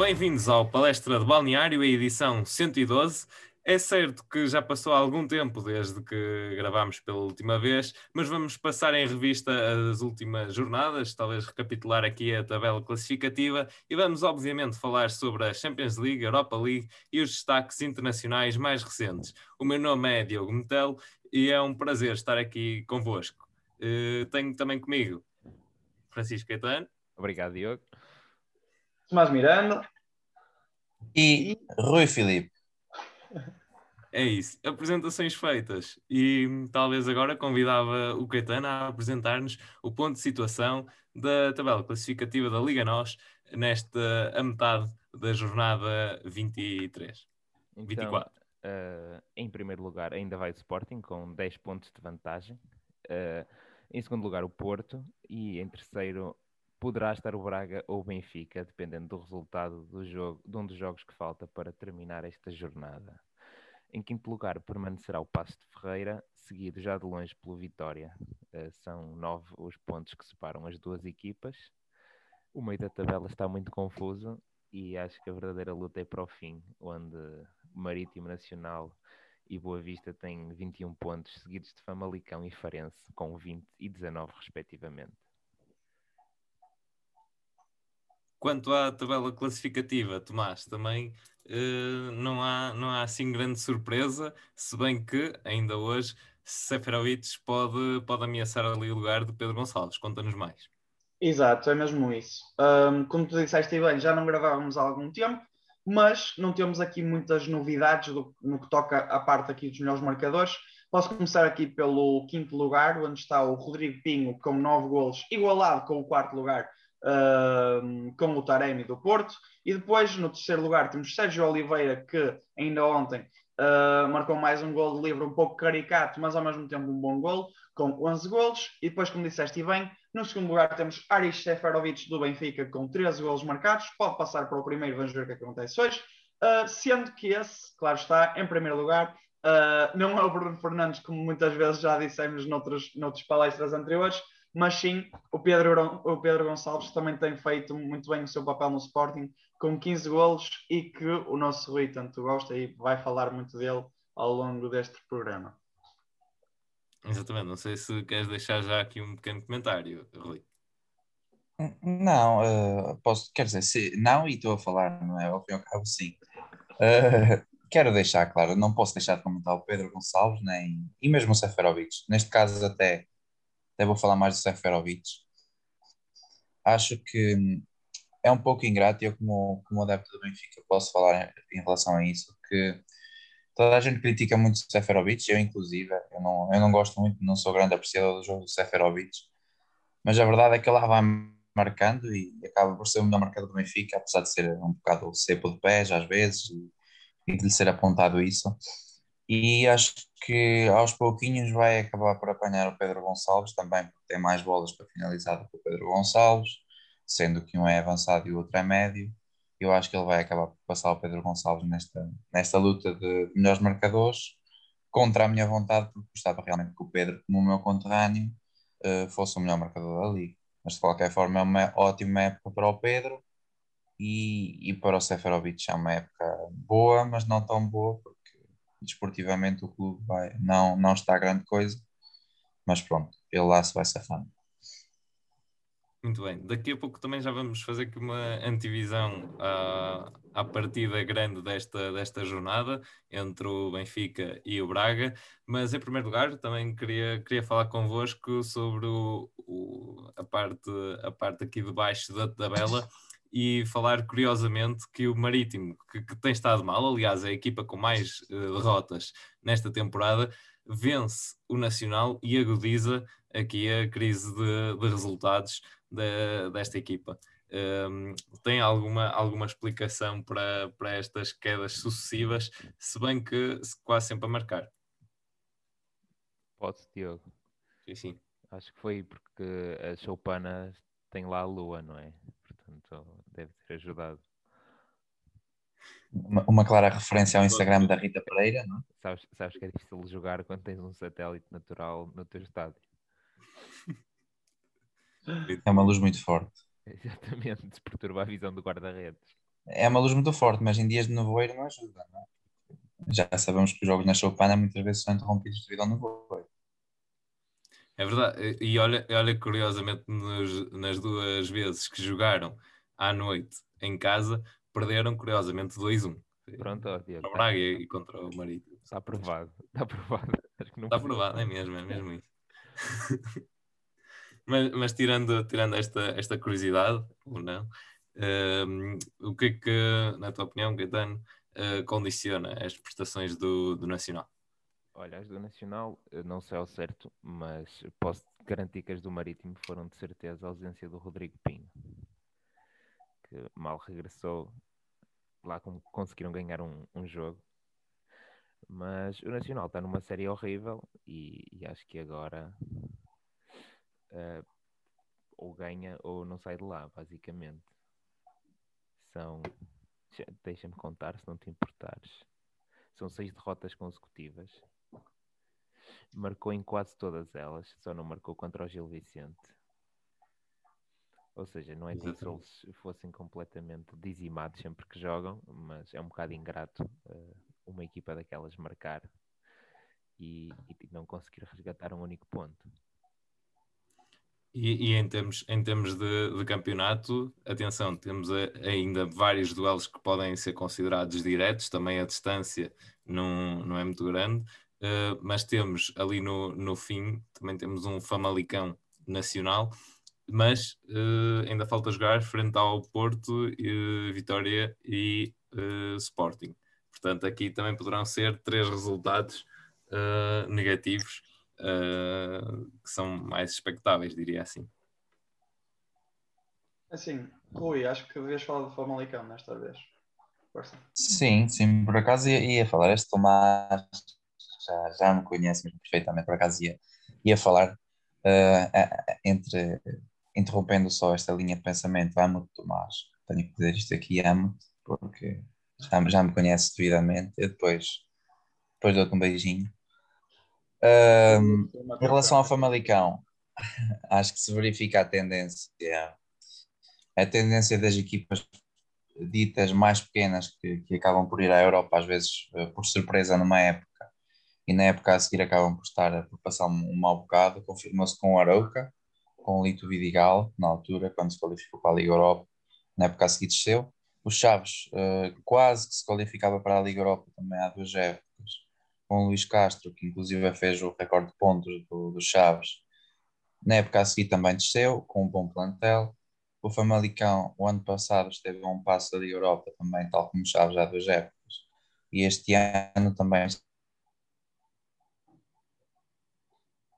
Bem-vindos ao Palestra de Balneário, a edição 112. É certo que já passou algum tempo desde que gravámos pela última vez, mas vamos passar em revista as últimas jornadas, talvez recapitular aqui a tabela classificativa e vamos, obviamente, falar sobre a Champions League, Europa League e os destaques internacionais mais recentes. O meu nome é Diogo Metel e é um prazer estar aqui convosco. Uh, tenho também comigo Francisco Caetano. Obrigado, Diogo. Tomás Miranda. E Rui Filipe. É isso, apresentações feitas. E talvez agora convidava o Caetano a apresentar-nos o ponto de situação da tabela classificativa da Liga NOS nesta a metade da jornada 23. Então, 24. Uh, em primeiro lugar, ainda vai o Sporting com 10 pontos de vantagem. Uh, em segundo lugar, o Porto. E em terceiro, poderá estar o Braga ou o Benfica, dependendo do resultado do jogo, de um dos jogos que falta para terminar esta jornada. Em quinto lugar permanecerá o Passo de Ferreira, seguido já de longe pelo Vitória. Uh, são nove os pontos que separam as duas equipas. O meio da tabela está muito confuso e acho que a verdadeira luta é para o fim, onde Marítimo Nacional e Boa Vista têm 21 pontos, seguidos de Famalicão e Farense com 20 e 19 respectivamente. Quanto à tabela classificativa, Tomás, também uh, não, há, não há assim grande surpresa, se bem que ainda hoje Seferovic pode, pode ameaçar ali o lugar de Pedro Gonçalves. Conta-nos mais. Exato, é mesmo isso. Um, como tu disseste bem, já não gravávamos há algum tempo, mas não temos aqui muitas novidades do, no que toca à parte aqui dos melhores marcadores. Posso começar aqui pelo quinto lugar, onde está o Rodrigo Pinho com nove golos, igualado com o quarto lugar, uh, com o Taremi do Porto. E depois, no terceiro lugar, temos Sérgio Oliveira, que ainda ontem uh, marcou mais um gol de livre um pouco caricato, mas ao mesmo tempo um bom gol, com 11 golos. E depois, como disseste bem, no segundo lugar temos Aris Seferovic do Benfica com 13 golos marcados. Pode passar para o primeiro, vamos ver o que, acontece hoje. Uh, sendo que esse, claro está, em primeiro lugar, uh, não é o Bruno Fernandes, como muitas vezes já dissemos noutros, noutras palestras anteriores, mas sim o Pedro, o Pedro Gonçalves também tem feito muito bem o seu papel no Sporting, com 15 golos e que o nosso Rui tanto gosta e vai falar muito dele ao longo deste programa. Exatamente, não sei se queres deixar já aqui um pequeno comentário, Rui. Não, uh, posso, quer dizer, se, não, e estou a falar, não é? Ao fim e ao cabo, sim. Uh, quero deixar claro, não posso deixar de comentar o Pedro Gonçalves, nem, e mesmo o Seferovic. Neste caso, até até vou falar mais do Seferovic. Acho que é um pouco ingrato, eu, como, como adepto do Benfica, posso falar em, em relação a isso, que toda a gente critica muito o Seferovic, eu inclusive, eu não, eu não gosto muito, não sou grande apreciador do jogo do Seferovic, mas a verdade é que ele lá vai marcando e acaba por ser o melhor marcador do Benfica, apesar de ser um bocado cepo de pés às vezes e, e de lhe ser apontado isso e acho que aos pouquinhos vai acabar por apanhar o Pedro Gonçalves também, porque tem mais bolas para finalizar do que o Pedro Gonçalves, sendo que um é avançado e o outro é médio. Eu acho que ele vai acabar por passar o Pedro Gonçalves nesta, nesta luta de melhores marcadores, contra a minha vontade, porque gostava realmente que o Pedro, como o meu conterrâneo, uh, fosse o melhor marcador da liga. Mas de qualquer forma é uma ótima época para o Pedro e, e para o Seferovic é uma época boa, mas não tão boa, porque desportivamente o clube vai, não, não está grande coisa, mas pronto, ele lá se vai safando. Muito bem, daqui a pouco também já vamos fazer aqui uma antivisão à, à partida grande desta, desta jornada entre o Benfica e o Braga, mas em primeiro lugar também queria, queria falar convosco sobre o, o, a, parte, a parte aqui de baixo da tabela e falar curiosamente que o Marítimo, que, que, tem estado mal, aliás, é a equipa com mais uh, derrotas nesta temporada, vence o Nacional e agudiza aqui a crise de, de resultados de, desta equipa. Um, ehm, tem alguma, alguma explicação para, para estas quedas sucessivas, se bem que quase sempre a marcar? Pode, Diogo. Sim, sim. Acho que foi porque a Choupana tem lá a lua, não é? Portanto, deve ter ajudado. Uma, uma, clara referência ao Instagram da Rita Pereira, não é? Sabes, sabes que é difícil jogar quando tens um satélite natural no teu estádio. É uma luz muito forte. Exatamente, perturba a visão do guarda-redes. é uma luz muito forte, mas em dias de nevoeiro não ajuda, não é? Já sabemos que os jogos na Choupana muitas vezes são interrompidos devido ao nevoeiro. É verdade, e olha, olha curiosamente nos, nas duas vezes que jogaram à noite em casa, perderam curiosamente 2-1. Pronto, ó, Diego. O tá- Braga e contra o Marítimo. Está aprovado. Está aprovado. Acho que não Está precisa- provado, é mesmo, é mesmo isso. mas mas tirando, tirando esta, esta curiosidade, ou não, ehm, o que é que, na tua opinião, Gaetano, eh, condiciona as prestações do, do Nacional? Olha, as do Nacional, eu não sei ao certo, mas posso garantir que as do Marítimo foram de certeza a ausência do Rodrigo Pinho, que mal regressou, lá conseguiram ganhar um, um jogo. Mas o Nacional está numa série horrível e, e acho que agora eh, ou ganha ou não sai de lá, basicamente. São, deixa-me contar se não te importares. São seis derrotas consecutivas. Marcou em quase todas elas, só não marcou contra o Gil Vicente. Ou seja, não é como se eles fossem completamente dizimados sempre que jogam, mas é um bocado ingrato eh, uma equipa daquelas marcar e, e não conseguir resgatar um único ponto. E, e em termos, em termos de, de campeonato, atenção, temos a- ainda vários duelos que podem ser considerados diretos, também a distância não, não é muito grande, eh, mas temos ali no, no fim, também temos um Famalicão nacional, mas eh, ainda falta jogar frente ao Porto, eh, Vitória e eh, Sporting. Portanto, aqui também poderão ser três resultados negativos uh, que são mais expectáveis, diria assim. Assim, Rui, acho que devias falar do Famalicão nesta vez. Força. Sim, sim, por acaso ia, ia falar. Este Tomás já, já me conhece mesmo perfeitamente, por acaso ia, ia falar. eh, entre, interrompendo só esta linha de pensamento, amo-te, Tomás. Tenho que dizer isto aqui, amo-te, porque já, já me conhece devidamente. Eu depois, depois dou-te um beijinho. Ahm, em relação ao Famalicão, acho que se verifica a tendência, a tendência das equipas ditas mais pequenas que, que acabam por ir à Europa, às vezes eh, por surpresa numa época, e na época a seguir acabam por estar por passar um, um mau bocado, confirmou-se com o Arauca, com o Lito Vidigal, na altura, quando se qualificou para a Liga Europa, na época a seguir desceu. O Chaves eh, quase que se qualificava para a Liga Europa também há duas épocas, com o Luís Castro, que inclusive fez o recorde de pontos do, do Chaves. Na época a seguir também desceu, com um bom plantel. O Famalicão, o ano passado, esteve a um passo da Liga Europa também, tal como o Chaves há duas épocas. E este ano também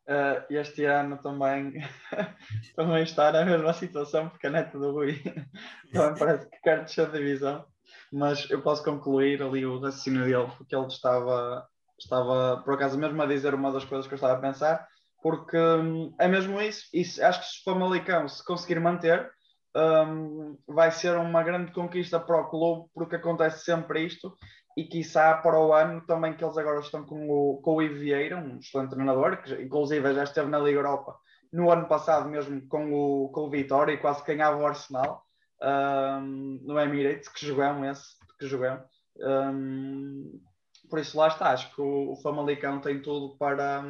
Uh, este ano também, também está na mesma situação, porque a neta do Rui também parece que quer descer de divisão, mas eu posso concluir ali o raciocínio dele, porque ele estava, estava por acaso mesmo a dizer uma das coisas que eu estava a pensar, porque hum, é mesmo isso, isso acho que se o Famalicão se conseguir manter, hum, vai ser uma grande conquista para o clube, porque acontece sempre isto, e quiçá para o ano também que eles agora estão com o, com o Ivo Vieira, um excelente treinador, que inclusive já esteve na Liga Europa no ano passado mesmo com o, com o Vitória e quase ganhava o Arsenal um, no Emirates, que jogamos esse, que jogamos. Um, por isso lá está, acho que o, o Famalicão tem tudo para,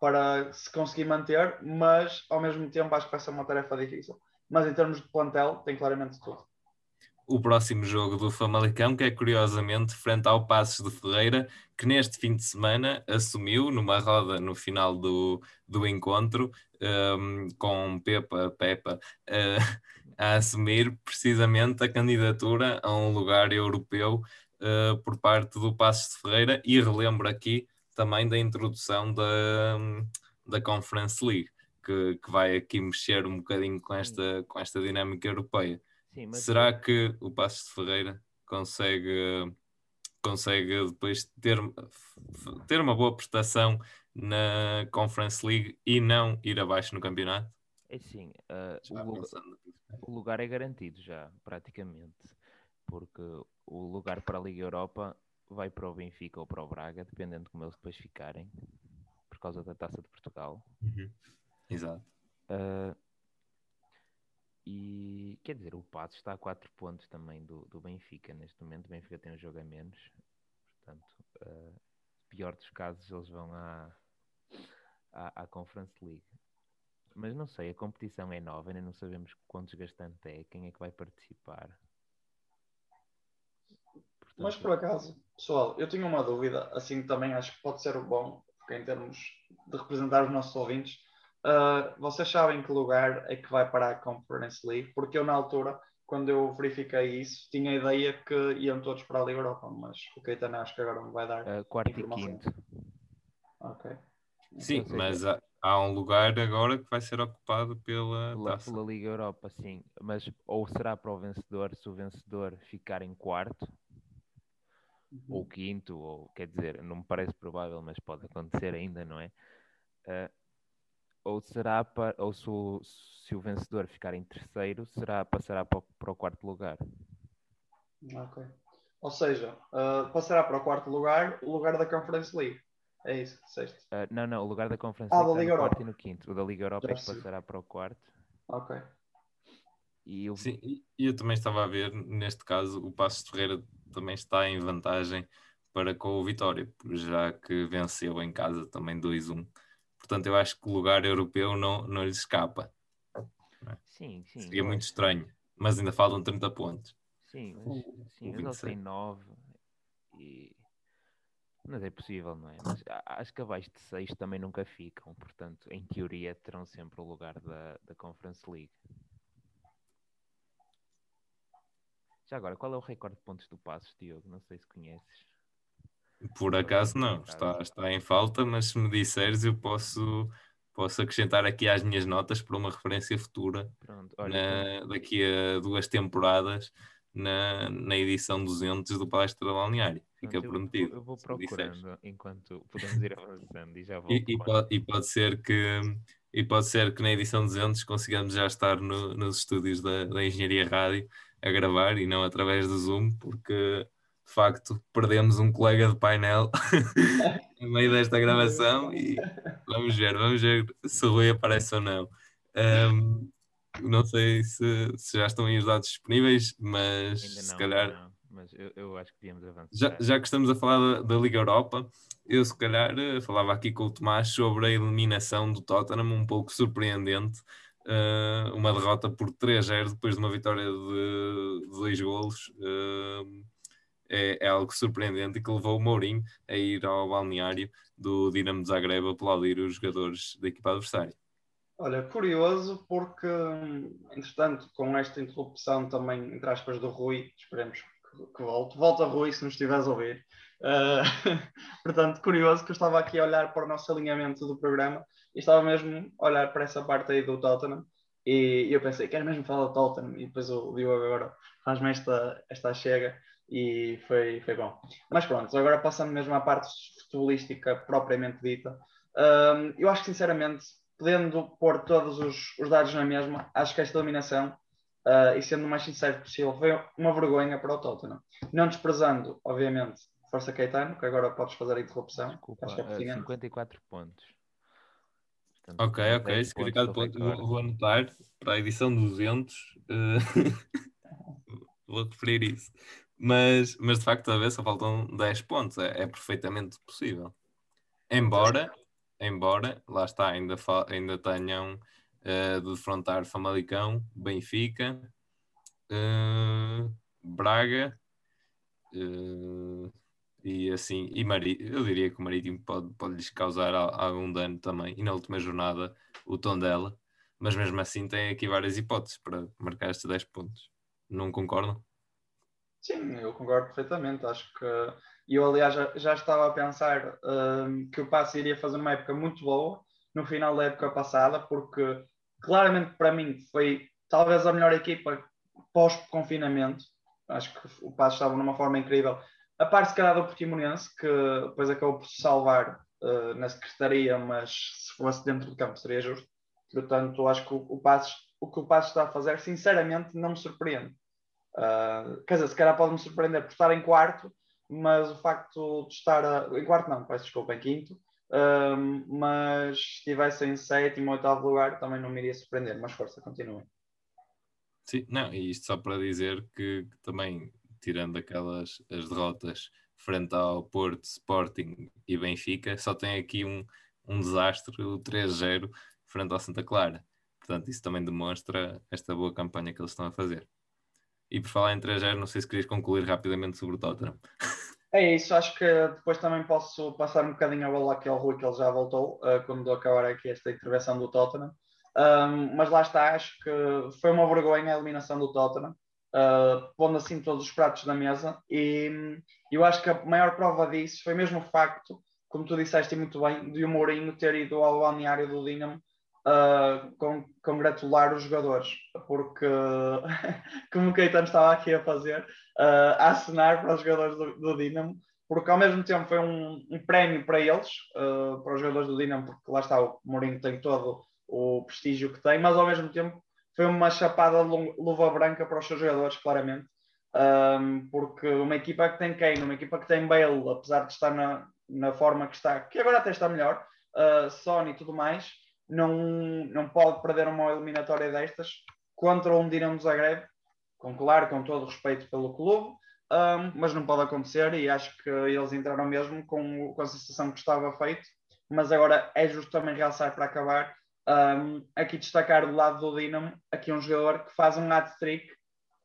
para se conseguir manter, mas ao mesmo tempo acho que vai ser uma tarefa difícil. Mas em termos de plantel, tem claramente tudo o próximo jogo do Famalicão, que é curiosamente frente ao Passos de Ferreira, que neste fim de semana assumiu numa roda no final do, do encontro, um, com Pepa, Pepa, uh, a assumir precisamente a candidatura a um lugar europeu uh, por parte do Passos de Ferreira e relembro aqui também da introdução da, da Conference League, que, que vai aqui mexer um bocadinho com esta, com esta dinâmica europeia. Sim, mas Será que o Passos de Ferreira consegue, consegue depois ter, ter uma boa prestação na Conference League e não ir abaixo no campeonato? É sim, uh, o, lugar, o, lugar, é garantido já, praticamente, porque o lugar para a Liga Europa vai para o Benfica ou para o Braga, dependendo de como eles depois ficarem, por causa da Taça de Portugal. Uhum. Exato. Uh, E quer dizer, o Passo está a 4 pontos também do, do Benfica neste momento. O Benfica tem um jogo a menos, portanto, uh, pior dos casos, eles vão à, à, à Conference League. Mas não sei, a competição é nova, ainda não sabemos quão desgastante é, quem é que vai participar. Portanto, Mas por acaso, pessoal, eu tenho uma dúvida, assim também acho que pode ser o bom, porque em termos de representar os nossos ouvintes, uh, vocês sabem que lugar é que vai para a Conference League? Porque eu na altura, quando eu verifiquei isso, tinha a ideia que iam todos para a Liga Europa, mas o Caetano acho que agora me vai dar. Uh, quarto e quinto. Ok. Sim, mas há, há, um lugar agora que vai ser ocupado pela, pela, pela Liga Europa, sim. Mas ou será para o vencedor, se o vencedor ficar em quarto, uhum. ou quinto, ou quer dizer, não me parece provável, mas pode acontecer ainda, não é? Uh, ou será para, ou se o, se o vencedor ficar em terceiro, será passará para o, para o quarto lugar. Ok. Ou seja, uh, passará para o quarto lugar o lugar da Conference League. É isso disseste? Uh, não, não, o lugar da Conference ah, League da Liga Europa. quarto e no quinto. O da Liga Europa Já é que passará para o quarto. Ok. E eu... Sim, e eu também estava a ver, neste caso, o Passos Ferreira também está em vantagem para com o Vitória, já que venceu em casa também 2-1. Portanto, eu acho que o lugar europeu não, não lhe escapa. Sim, sim. Seria muito estranho, mas ainda faltam 30 pontos. Sim, mas, sim, ele tem 9 e mas é possível, não é? Mas acho que abaixo de 6 também nunca ficam, portanto, em teoria, terão sempre o lugar da, da Conference League. Já agora, qual é o recorde de pontos do Passos, Diogo? Não sei se conheces. Por acaso não, está, está em falta, mas se me disseres, eu posso, posso acrescentar aqui às minhas notas para uma referência futura. Pronto, na, daqui a duas temporadas na, na edição 200 do Palestra da Balneário. Fica Pronto, prometido. Eu, eu vou procurando enquanto podemos ir avançando e já vou. E, e, pode, e, pode, ser que e pode ser que na edição 200 consigamos já estar no, nos estúdios da, da Engenharia Rádio a gravar e não através do Zoom, porque de facto perdemos um colega de painel no meio desta gravação e vamos ver, vamos ver se o Rui aparece ou não. Um, não sei se, se, já estão aí os dados disponíveis, mas não, se calhar. Não, mas eu, eu, acho que devíamos avançar. Já, já que estamos a falar da, da, Liga Europa, eu se calhar eh, falava aqui com o Tomás sobre a eliminação do Tottenham, um pouco surpreendente. Uh, uma derrota por 3-0 depois de uma vitória de, de dois golos. Uh, é, é, algo surpreendente que levou o Mourinho a ir ao balneário do Dinamo de Zagreb aplaudir os jogadores da equipa adversária. Olha, curioso porque, entretanto, com esta interrupção também, entre aspas, do Rui, esperemos que, que volte. Volta, Rui, se nos estiveres a ouvir. Uh, portanto, curioso que eu estava aqui a olhar para o nosso alinhamento do programa e estava mesmo a olhar para essa parte aí do Tottenham e eu pensei, quero mesmo falar do Tottenham e depois o Diogo agora faz-me esta, esta chega e foi, foi bom. Mas pronto, agora passando mesmo à parte futebolística propriamente dita, um, eu acho que sinceramente podendo pôr todos os, os dados na mesma, acho que esta eliminação, uh, e sendo o mais sincero possível, foi uma vergonha para o Tottenham. Não desprezando, obviamente, Força Caetano, que agora podes fazer a interrupção. Desculpa, acho que é uh, 54 pontos. Portanto, ok, ok, 54 pontos. Vou, vou, anotar para a edição 200. Uh, vou referir isso. Mas, mas de facto, a só faltam 10 pontos. É, é perfeitamente possível. Embora embora, lá está, ainda, ainda tenham uh, de defrontar Famalicão, Benfica, uh, Braga uh, e assim, e eu diria que o Marítimo pode, pode lhes causar algum dano também, e na última jornada o tom dela, mas mesmo assim tem aqui várias hipóteses para marcar estes 10 pontos. Não concordam? Sim, eu concordo perfeitamente. Acho que eu, aliás, já, já estava a pensar um, que o Passo iria fazer uma época muito boa no final da época passada, porque claramente para mim foi talvez a melhor equipa pós-confinamento. Acho que o Passo estava numa forma incrível. A parte, se calhar, do Portimonense, que depois acabou por se salvar uh, na secretaria, mas se fosse dentro do campo seria justo. Portanto, acho que o, o, Passo, o que o Passo está a fazer, sinceramente, não me surpreende. Uh, quer dizer, se calhar pode me surpreender por estar em quarto, mas o facto de estar a, em quarto não, peço desculpa, em quinto, um, mas se estivesse em sétimo ou oitavo lugar também não me iria surpreender, mas força, continua. Sim, não, e isto só para dizer que, que também, tirando aquelas as derrotas frente ao Porto, Sporting e Benfica, só tem aqui um, um desastre, o 3-0 frente ao Santa Clara. Portanto, isso também demonstra esta boa campanha que eles estão a fazer. E por falar em 3-0, não sei se querias concluir rapidamente sobre o Tottenham. É isso, acho que depois também posso passar um bocadinho a bola aqui ao Rui, que ele já voltou, uh, quando acabar aqui esta intervenção do Tottenham. Um, mas lá está, acho que foi uma vergonha a eliminação do Tottenham, uh, pondo assim todos os pratos na mesa. E eu acho que a maior prova disso foi mesmo o facto, como tu disseste muito bem, de o Mourinho ter ido ao balneário do Dinamo uh, con congratular os jogadores, porque, como o Caetano estava aqui a fazer, uh, a assinar para os jogadores do, do Dinamo, porque ao mesmo tempo foi um, um prémio para eles, uh, para os jogadores do Dinamo, porque lá está, o Mourinho tem todo o prestígio que tem, mas ao mesmo tempo foi uma chapada de luva branca para os seus jogadores, claramente. Um, porque uma equipa que tem Kane, uma equipa que tem Bale, apesar de estar na, na forma que está, que agora até está melhor, uh, Sony e tudo mais, não, não pode perder uma eliminatória destas contra um Dinamo Zagreb, com claro, com todo o respeito pelo clube, um, mas não pode acontecer e acho que eles entraram mesmo com, com a sensação que estava feito, mas agora é justo também realçar para acabar, um, aqui destacar do lado do Dinamo, aqui um jogador que faz um hat-trick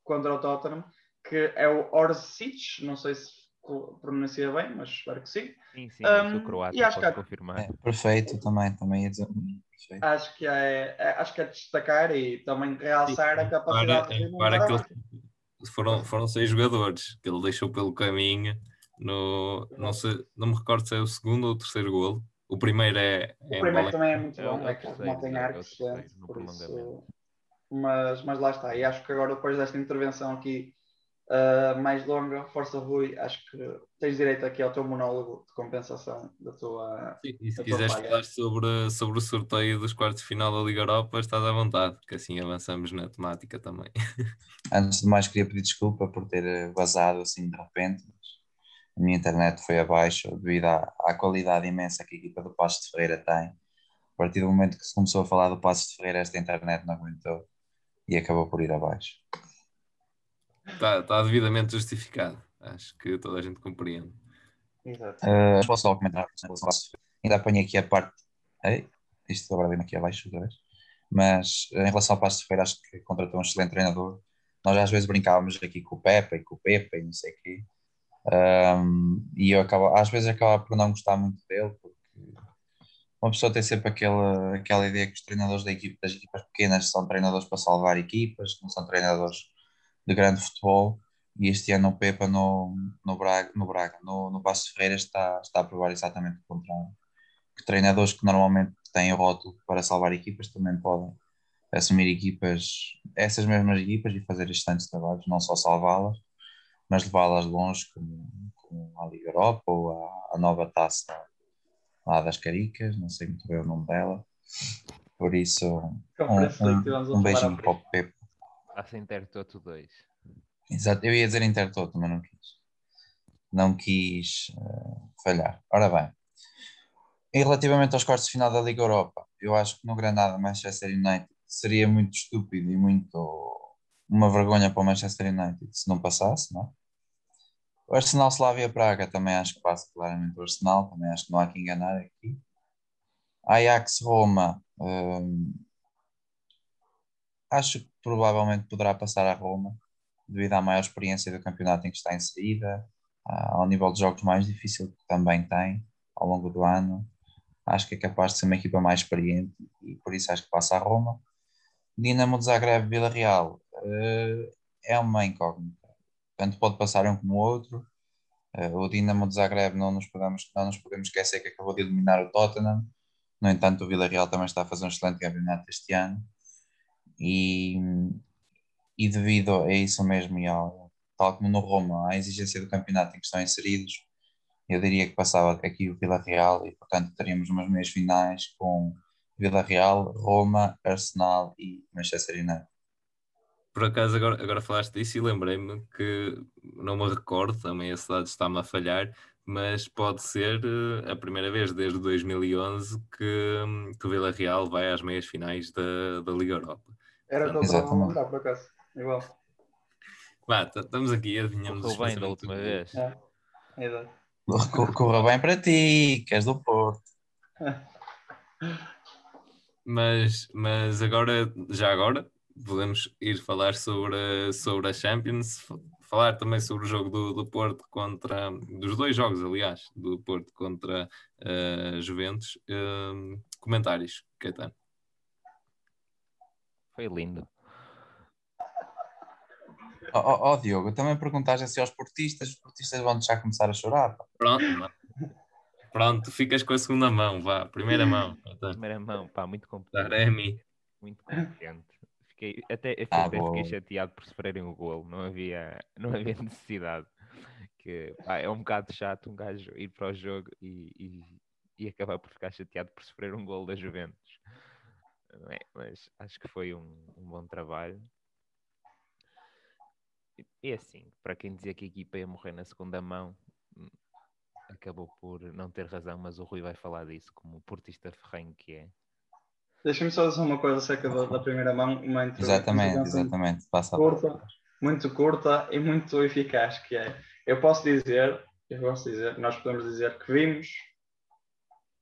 contra o Tottenham, que é o Orsic, não sei se pronuncia bem, mas espero que sim. Sim, sim, um, o croata, e acho que é, confirmar. É, perfeito, também, também ia dizer. Perfeito. Acho que é, é, acho que é destacar e também realçar sim, a capacidade para, de para que ele, foram, foram seis jogadores que ele deixou pelo caminho no não, sei, não me recordo se é o segundo ou o terceiro golo. O primeiro é. O primeiro também é muito bom, é, é que não tem arco excelente, por isso. Mas, mas lá está, e acho que agora depois desta intervenção aqui uh, mais longa, Força Rui, acho que tens direito aqui ao teu monólogo de compensação da tua. Sim, e se quiseres falar sobre, sobre o sorteio dos quartos de final da Liga Europa, estás à vontade, que assim avançamos na temática também. Antes de mais, queria pedir desculpa por ter vazado assim de repente. A minha internet foi abaixo devido à, à qualidade imensa que a equipa do Passo de Ferreira tem. A partir do momento que se começou a falar do Passo de Ferreira, esta internet não aguentou e acabou por ir abaixo. Está, está devidamente justificado. Acho que toda a gente compreende. Exato. Uh, posso só comentar? Ainda apanhei aqui a parte. Ei, isto agora vem aqui abaixo outra vez. Mas em relação ao Passo de Feira, acho que contratou um excelente treinador. Nós às vezes brincávamos aqui com o Pepe e com o Pepe e não sei o quê. Um, e eu acabo, às vezes acaba por não gostar muito dele, porque uma pessoa tem sempre aquela, aquela ideia que os treinadores da equipe, das equipas pequenas são treinadores para salvar equipas, não são treinadores de grande futebol e este ano o Pepa no, no Braga, no, Braga no, no Passo Ferreira está, está a provar exatamente o contrário. Que treinadores que normalmente têm o rótulo para salvar equipas também podem assumir equipas, essas mesmas equipas e fazer excelentes trabalhos, não só salvá-las, mas levá-las longe, como, como a Liga Europa ou a, a nova taça lá das Caricas, não sei muito bem o nome dela. Por isso, um, um, um beijinho para o Pepe. Passa Intertoto 2. Exato, eu ia dizer Intertoto, mas não quis. Não quis uh, falhar. Ora bem, e relativamente aos quartos de final da Liga Europa, eu acho que no Granada, Manchester United seria muito estúpido e muito uma vergonha para o Manchester United se não passasse, não é? O Arsenal Slavia Praga também acho que passa claramente o Arsenal, também acho que não há que enganar aqui. Ajax Roma, hum, acho que provavelmente poderá passar a Roma, devido à maior experiência do campeonato em que está inserida, ao nível de jogos mais difícil que também tem ao longo do ano. Acho que é capaz de ser uma equipa mais experiente e por isso acho que passa a Roma. Dinamo de Zagreb Vila Real uh, é uma incógnita. Tanto pode passar um como o outro. Uh, o Dinamo de Zagreb não nos, podemos, não nos podemos esquecer que acabou de eliminar o Tottenham. No entanto, o Vila Real também está a fazer um excelente campeonato este ano. E, e devido a isso mesmo, e ao, tal como no Roma, à exigência do campeonato em que estão inseridos, eu diria que passava aqui o Vila Real e, portanto, teríamos umas meias finais com Vila Real, Roma, Arsenal e Manchester United. Por acaso, agora, agora falaste disso e lembrei-me que não me recordo, também a cidade está-me a falhar, mas pode ser uh, a primeira vez desde 2011 que, que o Vila Real vai às meias finais da, da Liga Europa. Era todo para lembrar, por acaso. igual. Vá, estamos aqui, adivinhamos Correu os bem da última vez. É, é Corra bem para ti, que és do Porto. Mas, mas agora, já agora, podemos ir falar sobre, sobre a Champions, falar também sobre o jogo do, do Porto contra, dos dois jogos, aliás, do Porto contra a Juventus. Hum, comentários, Caetano. Foi lindo. Ó ó, ó, Diogo, também perguntaste assim aos portistas, os portistas vão já começar a chorar. pá. Pronto, mano. Pronto, ficas com a segunda mão, vá, primeira mão. Primeira mão, pá, muito competente. Taremi. Muito competente. Fiquei, até, eu Ah, até fiquei chateado por sofrerem o golo, não havia, não havia necessidade. Que, pá, é um bocado chato um gajo ir para o jogo e, e, e acabar por ficar chateado por sofrer um golo da Juventus. Não é? Mas acho que foi um, um bom trabalho. E- assim, para quem dizia que a equipa ia morrer na segunda mão, hum, acabou por não ter razão, mas o Rui vai falar disso como portista ferrenho que é. Deixa-me só dizer uma coisa acerca da, da primeira mão. Uma Exatamente, exatamente. Passa curta, muito curta e muito eficaz que é. Eu posso dizer, eu posso dizer, nós podemos dizer que vimos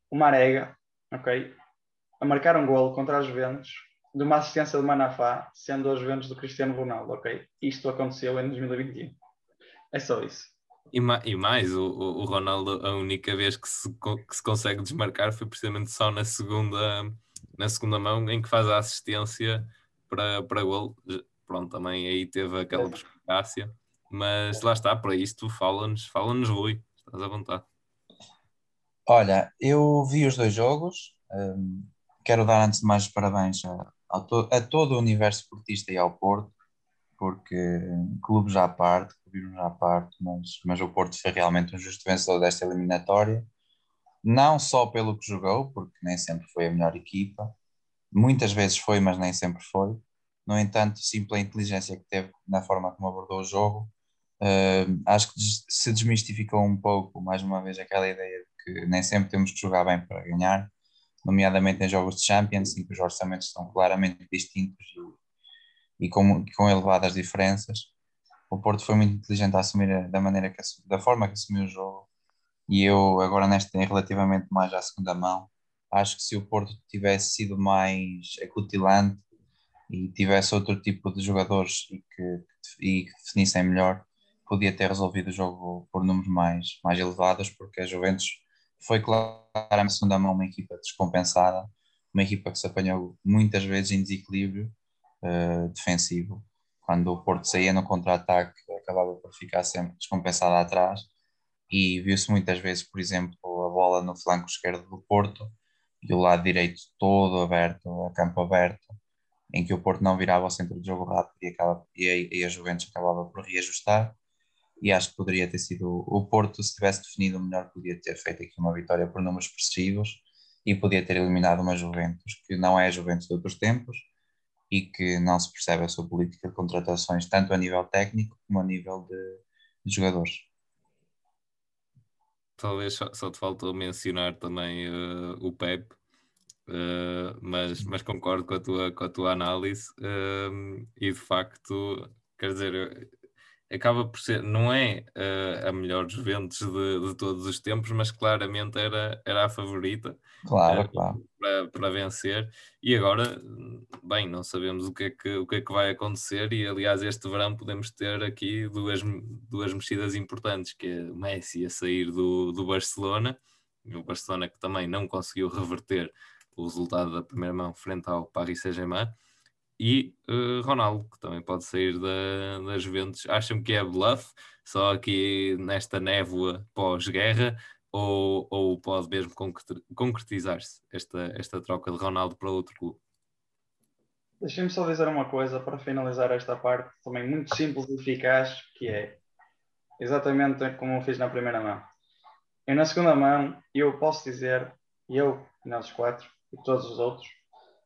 o Marega, ok, a marcar um golo contra as Juventus de uma assistência de Manafá, sendo as Juventus do Cristiano Ronaldo, ok? Isto aconteceu em 2021. É só isso. E, ma- e mais, o, o Ronaldo, a única vez que se, que se consegue desmarcar foi precisamente só na segunda, na segunda mão, em que faz a assistência para, para gol. Pronto, também aí teve aquela perspicácia. Mas lá está, para isto, fala-nos, fala-nos Rui, estás à vontade. Olha, eu vi os dois jogos. hum, quero dar antes de mais parabéns a, a to- a todo o universo portista e ao Porto, porque clubes à parte, clubes à parte, mas, mas o Porto foi realmente um justo vencedor desta eliminatória. Não só pelo que jogou, porque nem sempre foi a melhor equipa, muitas vezes foi, mas nem sempre foi. No entanto, sim pela inteligência que teve na forma como abordou o jogo, hum, acho que se desmistificou um pouco, mais uma vez, aquela ideia de que nem sempre temos que jogar bem para ganhar, nomeadamente em jogos de Champions, em que os orçamentos são claramente distintos e, e com, com elevadas diferenças. O Porto foi muito inteligente a assumir da maneira que da forma que assumiu o jogo. E eu agora nesta relativamente mais à segunda mão, acho que se o Porto tivesse sido mais acutilante e tivesse outro tipo de jogadores e que, e que definissem melhor, podia ter resolvido o jogo por números mais, mais elevados, porque a Juventus foi claramente na segunda mão uma equipa descompensada, uma equipa que se apanhou muitas vezes em desequilíbrio eh, defensivo. Quando o Porto saía no contra-ataque, acabava por ficar sempre descompensado atrás. E viu-se muitas vezes, por exemplo, a bola no flanco esquerdo do Porto e o lado direito todo aberto, a campo aberto, em que o Porto não virava ao centro de jogo rápido e, acaba, e, a, e a Juventus acabava por reajustar. E acho que poderia ter sido o Porto, se tivesse definido melhor, podia ter feito aqui uma vitória por números expressivos e podia ter eliminado uma Juventus que não é a Juventus de outros tempos e que não se percebe a sua política de contratações, tanto a nível técnico como a nível de, de jogadores. Talvez só, te faltou mencionar também eh, o Pep, eh, mas, mas concordo com a tua, com a tua análise eh, e de facto, quer dizer, acaba por ser, não é eh, a melhor Juventus de, de todos os tempos, mas claramente era, era a favorita Claro, eh, claro. para, para vencer. E agora, bem, não sabemos o que, é que, o que é que vai acontecer. E aliás, este verão podemos ter aqui duas, duas mexidas importantes: que é o Messi a sair do, do Barcelona, e o Barcelona que também não conseguiu reverter o resultado da primeira mão frente ao Paris Saint-Germain. E eh, Ronaldo, que também pode sair da, da Juventus. Acham que é bluff, só aqui nesta névoa pós-guerra, ou, ou pode mesmo concre- concretizar-se esta, esta troca de Ronaldo para outro clube? Deixem-me só dizer uma coisa para finalizar esta parte, também muito simples e eficaz, que é exatamente como eu fiz na primeira mão. Eu na segunda mão, eu posso dizer, eu, nós quatro e todos os outros,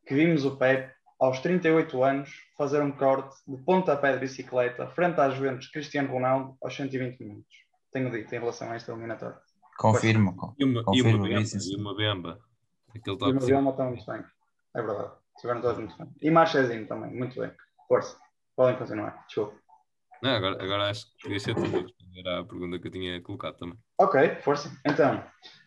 que vimos o Pep aos 38 anos fazer um corte de pontapé de bicicleta frente às Juventus Cristiano Ronaldo aos 120 minutos. Tenho dito em relação a esta eliminatória. Confirmo. con- E uma, e Confirmo uma bemba, isso, e uma bemba. Aquele E o toque Miguel está muito bem. É verdade. Estiveram todos muito bem. E Marchezinho também, muito bem. Força. Podem continuar, desculpa. Não, agora, agora acho que deixa tu responder à pergunta que eu tinha colocado também. Ok, força. Então,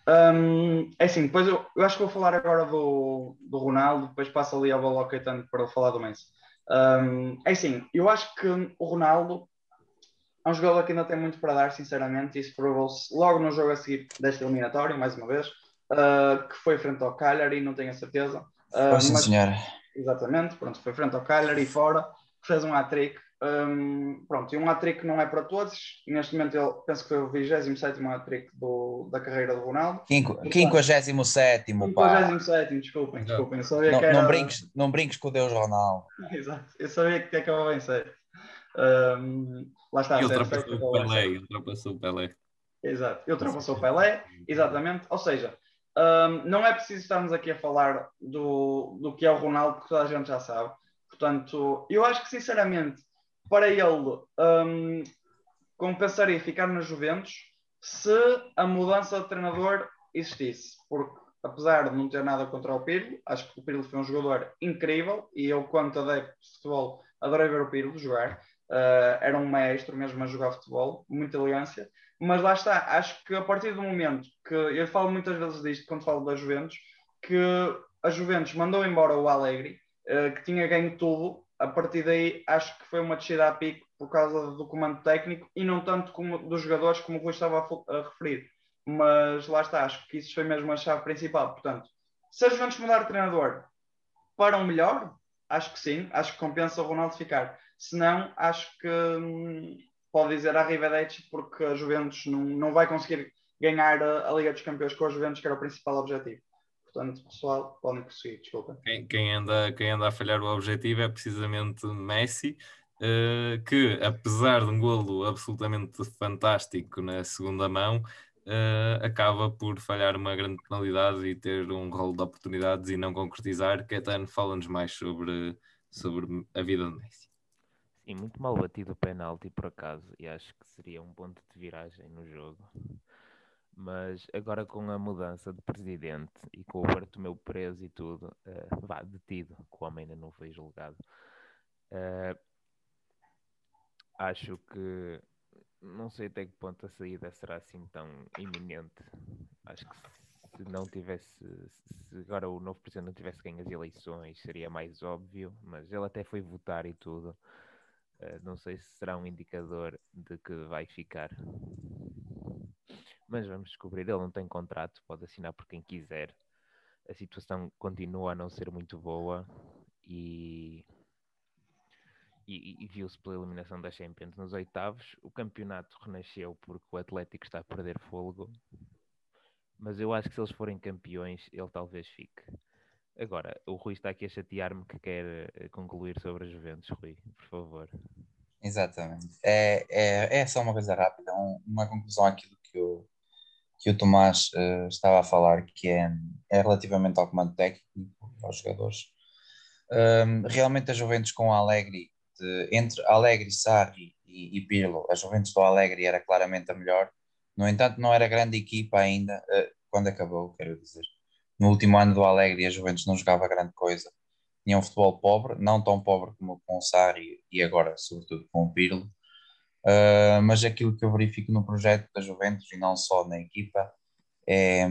um, é assim, depois eu, eu, acho que vou falar agora do, do Ronaldo, depois passo ali ao Bolo Caetano para falar do Messi. Um, é assim, eu acho que o Ronaldo é um jogador que ainda tem muito para dar, sinceramente, isso provou-se logo no jogo a seguir desta eliminatória, mais uma vez, uh, que foi frente ao Cagliari, não tenho a certeza. Uh, Pois sim, mas, senhora. Exatamente, pronto, foi frente ao Cagliari fora, fez um hat-trick. Um, pronto, e um hat-trick não é para todos. Neste momento, ele penso que foi o 27 hat-trick da carreira do Ronaldo. 57, pá. 57, desculpem, desculpem. Sabia não, que era... não, brinques, não brinques com o Deus Ronaldo. Exato, eu sabia que acabava em 7. Um, lá está. E ultrapassou o Pelé, ultrapassou o Pelé. Exato, e ultrapassou o Pelé, exatamente. Ou seja, um, não é preciso estarmos aqui a falar do, do que é o Ronaldo, porque toda a gente já sabe. Portanto, eu acho que sinceramente, para ele, um, compensaria ficar na Juventus se a mudança de treinador existisse. Porque, apesar de não ter nada contra o Pirlo, acho que o Pirlo foi um jogador incrível e eu, quanto adepto de futebol, adorei ver o Pirlo jogar. Uh, era um maestro mesmo a jogar futebol, muita elegância. Mas lá está, acho que a partir do momento que eu falo muitas vezes disto quando falo da Juventus, que a Juventus mandou embora o Alegre, uh, que tinha ganho tudo, a partir daí acho que foi uma descida a pico por causa do comando técnico e não tanto como dos jogadores como o Rui estava a, a referir. Mas lá está, acho que isso foi mesmo a chave principal. Portanto, se a Juventus mudar de treinador para um melhor, acho que sim, acho que compensa o Ronaldo ficar. Se não, acho que hum, pode dizer a Rivedete porque a Juventus não, não vai conseguir ganhar a, a, Liga dos Campeões com a Juventus, que era o principal objetivo. Portanto, pessoal, podem conseguir, desculpa. Quem, quem, anda, quem anda a falhar o objetivo é precisamente Messi, uh, que apesar de um golo absolutamente fantástico na segunda mão, uh, acaba por falhar uma grande penalidade e ter um rol de oportunidades e não concretizar. Caetano, fala-nos mais sobre, sobre a vida de Messi. Sim, muito mal batido o penalti por acaso, e acho que seria um ponto de viragem no jogo. Mas agora com a mudança de presidente e com o Bartomeu preso e tudo, uh, vá, detido, que o homem ainda não foi julgado, uh, acho que não sei até que ponto a saída será assim tão iminente. Acho que se não tivesse, se agora o novo presidente não tivesse ganho as eleições, seria mais óbvio, mas ele até foi votar e tudo. Uh, não sei se será um indicador de que vai ficar. Mas vamos descobrir. Ele não tem contrato, pode assinar por quem quiser. A situação continua a não ser muito boa e, e, e viu-se pela eliminação da Champions nos oitavos. O campeonato renasceu porque o Atlético está a perder fôlego. Mas eu acho que se eles forem campeões, ele talvez fique. Agora, o Rui está aqui a chatear-me que quer eh, concluir sobre as Juventus, Rui, por favor. Exatamente. É, é, é só uma coisa rápida, um, uma conclusão aqui do que o, que o Tomás uh, estava a falar, que é, é relativamente ao comando técnico, aos jogadores. Um, realmente a Juventus com o Alegre, de, entre Alegre, Sarri e, e Pirlo, a Juventus do Alegre era claramente a melhor. No entanto, não era grande equipa ainda, uh, quando acabou, quero dizer no último ano do Alegre a Juventus não jogava grande coisa. Tinha um futebol pobre, não tão pobre como com o Sarri e agora, sobretudo, com o Pirlo. Uh, mas aquilo que eu verifico no projeto da Juventus e não só na equipa é,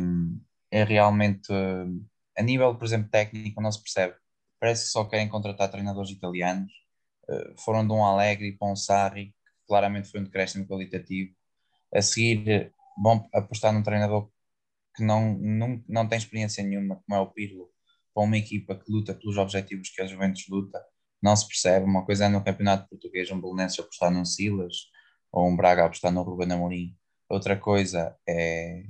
é realmente, a nível, por exemplo, técnico, não se percebe. Parece que só querem contratar treinadores italianos. Uh, foram de um Alegre para um Sarri, que claramente foi um decréscimo qualitativo. A seguir, vão apostar num treinador que não, não, não tem experiência nenhuma, como é o Pirlo, para uma equipa que luta pelos objetivos que a Juventus luta, não se percebe. Uma coisa é no campeonato português um Belenenses apostar num Silas ou um Braga apostar no Ruben Amorim. Outra coisa é,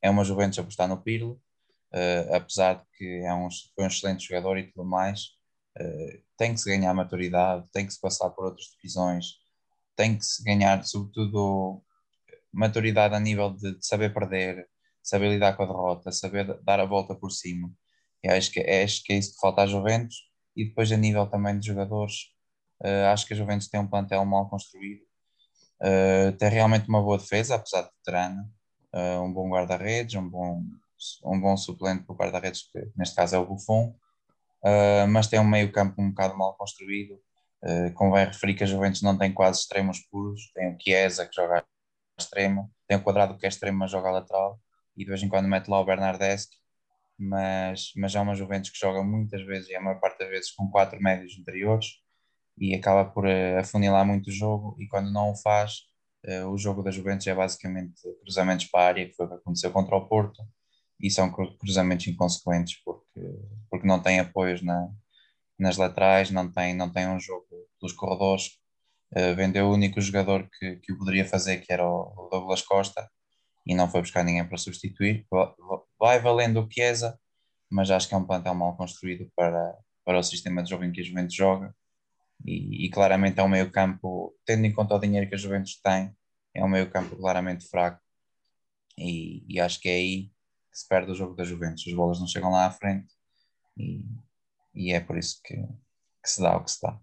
é uma Juventus apostar no Pirlo, uh, apesar de que é um, foi um excelente jogador e tudo mais. Uh, tem que se ganhar maturidade, tem que se passar por outras divisões, tem que se ganhar, sobretudo, maturidade a nível de, de saber perder, saber lidar com a derrota, saber dar a volta por cima. E acho que, acho que é isso que falta à Juventus. E depois, a nível também de jogadores, uh, acho que a Juventus tem um plantel mal construído. Uh, tem realmente uma boa defesa, apesar de veterana. Uh, um bom guarda-redes, um bom, um bom suplente para o guarda-redes, que neste caso é o Buffon. mas tem um meio-campo um bocado mal construído. Convém referir que a Juventus não tem quase extremos puros, tem o Chiesa que joga extremo, tem o Quadrado que é extremo mas joga lateral e de vez em quando mete lá o Bernardeschi, mas, mas é uma Juventus que joga muitas vezes e a maior parte das vezes com quatro médios interiores e acaba por uh, afunilar muito o jogo e quando não o faz uh, o jogo da Juventus é basicamente cruzamentos para a área que foi o que aconteceu contra o Porto e são cruzamentos inconsequentes porque, porque não tem apoios na, nas laterais, não tem, não tem um jogo pelos corredores. Uh, vendeu o único jogador que, que o poderia fazer, que era o, Douglas Costa, e não foi buscar ninguém para substituir. Vai valendo o Chiesa, mas acho que é um plantel mal construído para, para o sistema de jogo em que a Juventus joga. E, e claramente é um meio campo, tendo em conta o dinheiro que a Juventus tem, é um meio campo claramente fraco. E, e acho que é aí que se perde o jogo da Juventus. As bolas não chegam lá à frente e, e é por isso que, que se dá o que se dá.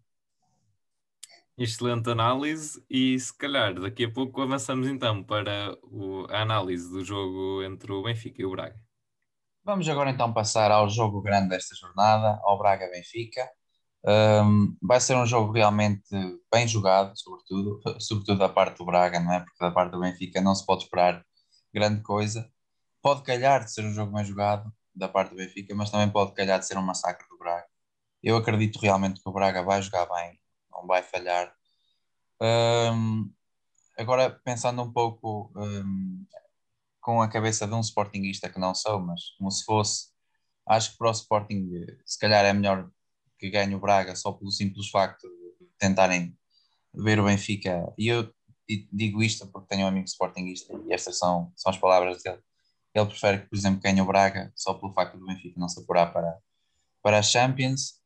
Excelente análise, e se calhar daqui a pouco avançamos então para o, a análise do jogo entre o Benfica e o Braga. Vamos agora então passar ao jogo grande desta jornada, ao Braga-Benfica. Um, vai ser um jogo realmente bem jogado, sobretudo, sobretudo da parte do Braga, não é? Porque da parte do Benfica não se pode esperar grande coisa. Pode calhar de ser um jogo bem jogado da parte do Benfica, mas também pode calhar de ser um massacre do Braga. Eu acredito realmente que o Braga vai jogar bem, não vai falhar. Um, agora, pensando um pouco um, com a cabeça de um Sportingista que não sou, mas como se fosse, acho que para o Sporting, se calhar é melhor que ganhe o Braga só pelo simples facto de tentarem ver o Benfica. E eu digo isto porque tenho um amigo Sportingista e estas são, são as palavras dele. Ele prefere que, por exemplo, ganhe o Braga só pelo facto do Benfica não se apurar para, para a Champions.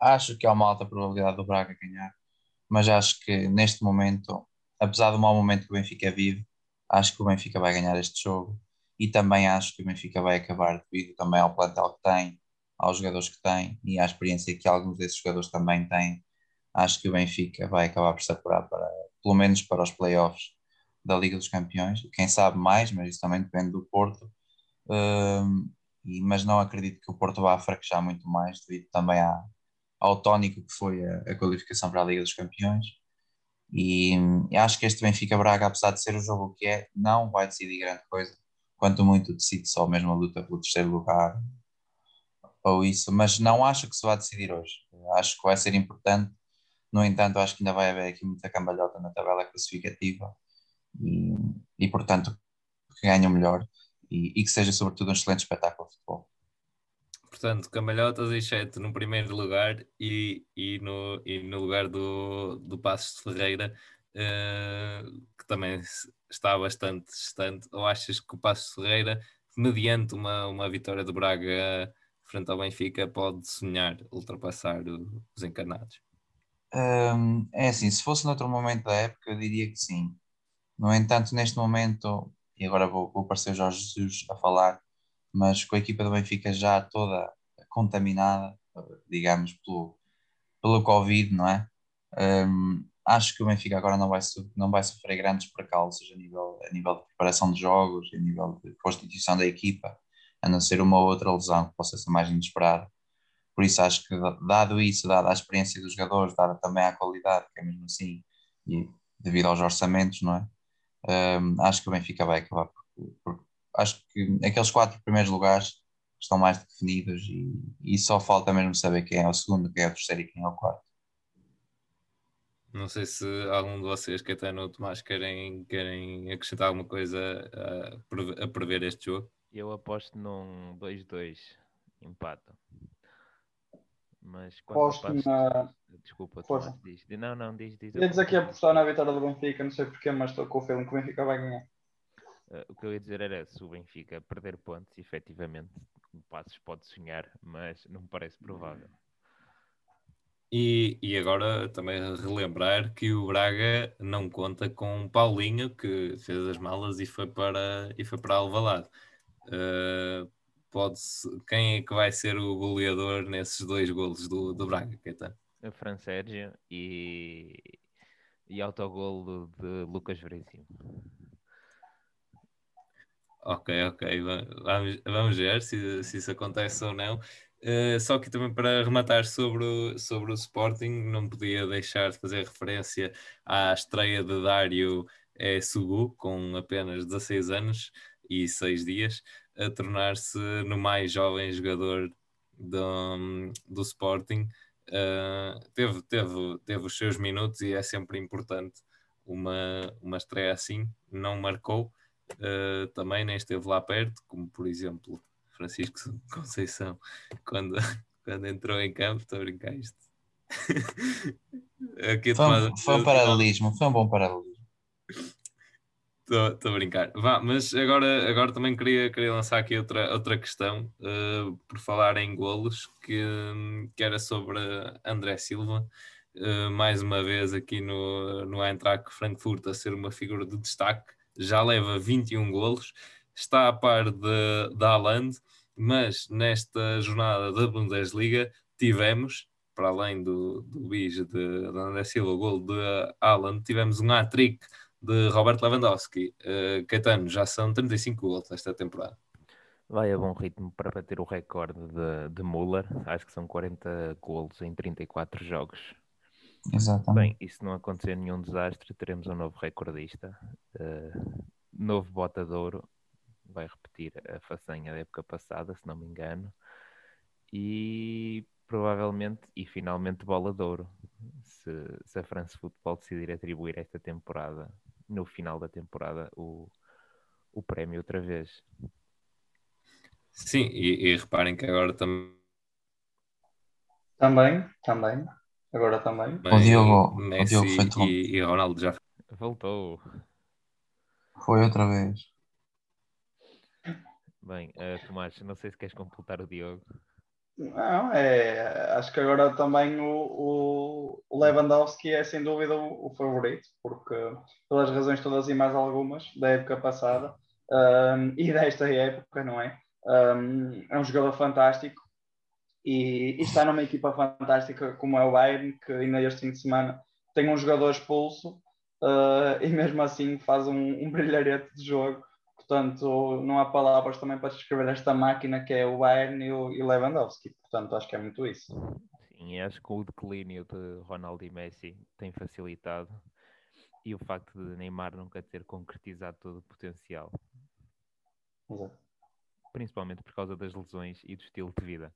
Acho que há uma alta probabilidade do Braga ganhar, mas acho que neste momento, apesar do mau momento que o Benfica vive, acho que o Benfica vai ganhar este jogo e também acho que o Benfica vai acabar devido também ao plantel que tem, aos jogadores que tem e à experiência que alguns desses jogadores também têm. Acho que o Benfica vai acabar por se apurar para, pelo menos para os playoffs da Liga dos Campeões. Quem sabe mais, mas isso também depende do Porto. Um, e, mas não acredito que o Porto vá fraquejar muito mais devido também à, ao tónico que foi a, a, qualificação para a Liga dos Campeões. E, acho que este Benfica Braga, apesar de ser o jogo que é, não vai decidir grande coisa. Quanto muito decide só mesmo a luta pelo terceiro lugar ou isso, mas não acho que se vá decidir hoje. Acho que vai ser importante. No entanto, acho que ainda vai haver aqui muita cambalhota na tabela classificativa e, e portanto, que ganhe o melhor e, e que seja, sobretudo, um excelente espetáculo de futebol. Portanto, Cambalhotas e Sete no primeiro lugar e, e, no, e no lugar do, do Passos de Ferreira, uh, que também está bastante distante. Ou achas que o Passos de Ferreira, mediante uma, uma vitória do Braga frente ao Benfica, pode sonhar ultrapassar os encarnados? Um, é assim, se fosse noutro momento da época, eu diria que sim. No entanto, neste momento, e agora vou, vou parecer Jorge Jesus a falar, mas com a equipa do Benfica já toda contaminada, digamos, pelo, pelo Covid, não é? Um, acho que o Benfica agora não vai, não vai sofrer grandes precalços a nível, a nível de preparação de jogos, a nível de constituição da equipa, a não ser uma outra lesão que possa ser mais inesperada. Por isso acho que, dado isso, dada a experiência dos jogadores, dada também a qualidade, que é mesmo assim, e devido aos orçamentos, não é? Um, acho que o Benfica vai acabar por, por, acho que aqueles quatro primeiros lugares estão mais definidos e, e só falta mesmo saber quem é o segundo, quem é o terceiro e quem é o quarto. Não sei se algum de vocês, Caetano ou Tomás, querem, querem acrescentar alguma coisa a, a prever este jogo. Eu aposto num 2-2 empate. Mas Aposto passo... na. Desculpa, Tomás, diz. Não, não, diz. diz ia dizer que ia apostar na vitória do Benfica, não sei porquê, mas estou com o feeling que o Benfica vai ganhar. Uh, o que eu ia dizer era se o Benfica perder pontos, efetivamente, o Passos pode sonhar, mas não me parece provável. E, e agora também relembrar que o Braga não conta com Paulinho, que fez as malas e foi para, e foi para Alvalade. Uh, pode quem é que vai ser o goleador nesses dois golos do, do Braga, Caetano? O Fran Sérgio e, e autogolo de Lucas Veríssimo. Ok, ok. Vamos, vamos ver se, se isso acontece ou não. Uh, só que também para rematar sobre o, sobre o Sporting, não podia deixar de fazer referência à estreia de Dário é, Sugu, com apenas 16 anos e 6 dias, a tornar-se no mais jovem jogador do, do Sporting. Uh, teve, teve, teve os seus minutos e é sempre importante uma, uma estreia assim. Não marcou uh, também, nem esteve lá perto, como por exemplo Francisco Conceição, quando, quando entrou em campo, estou a brincar isto. Aqui foi, um, foi um paralelismo, foi um bom paralelismo. Estou a brincar. Vá, mas agora, agora também queria, queria lançar aqui outra, outra questão, uh, por falar em golos, que, que era sobre André Silva. Uh, mais uma vez aqui no, no Eintracht Frankfurt a ser uma figura de destaque, já leva 21 golos, está a par de, de Haaland, mas nesta jornada da Bundesliga tivemos, para além do, do bis de, André Silva, o gol de Haaland, tivemos um hat-trick de Roberto Lewandowski. Uh, Caetano, já são 35 gols esta temporada. Vai a bom ritmo para bater o recorde de, de Müller, acho que são 40 gols em 34 jogos. Exatamente. Bem, e se não acontecer nenhum desastre, teremos um novo recordista, uh, novo bota de ouro, vai repetir a façanha da época passada, se não me engano, e provavelmente e finalmente bola de ouro, se, se a France Football decidir atribuir esta temporada, no final da temporada, o, o prémio outra vez. Sim, e, e reparem que agora também. Também, também. Agora também. O Diogo, Messi o Diogo foi e, e Ronaldo já voltou. Foi outra vez. Bem, uh, Tomás, não sei se queres completar o Diogo. Não, é, acho que agora também o, o Lewandowski é sem dúvida o, o, favorito, porque pelas razões todas e mais algumas da época passada um, e desta época, não é? Um, é um jogador fantástico e, e, está numa equipa fantástica como é o Bayern, que ainda este fim de semana tem um jogador expulso uh, e mesmo assim faz um, um brilharete de jogo Portanto, não há palavras também para descrever esta máquina que é o Bayern e o Lewandowski. Portanto, acho que é muito isso. Sim, acho que o declínio de Ronaldo e Messi tem facilitado e o facto de Neymar nunca ter concretizado todo o potencial. Exato. Principalmente por causa das lesões e do estilo de vida.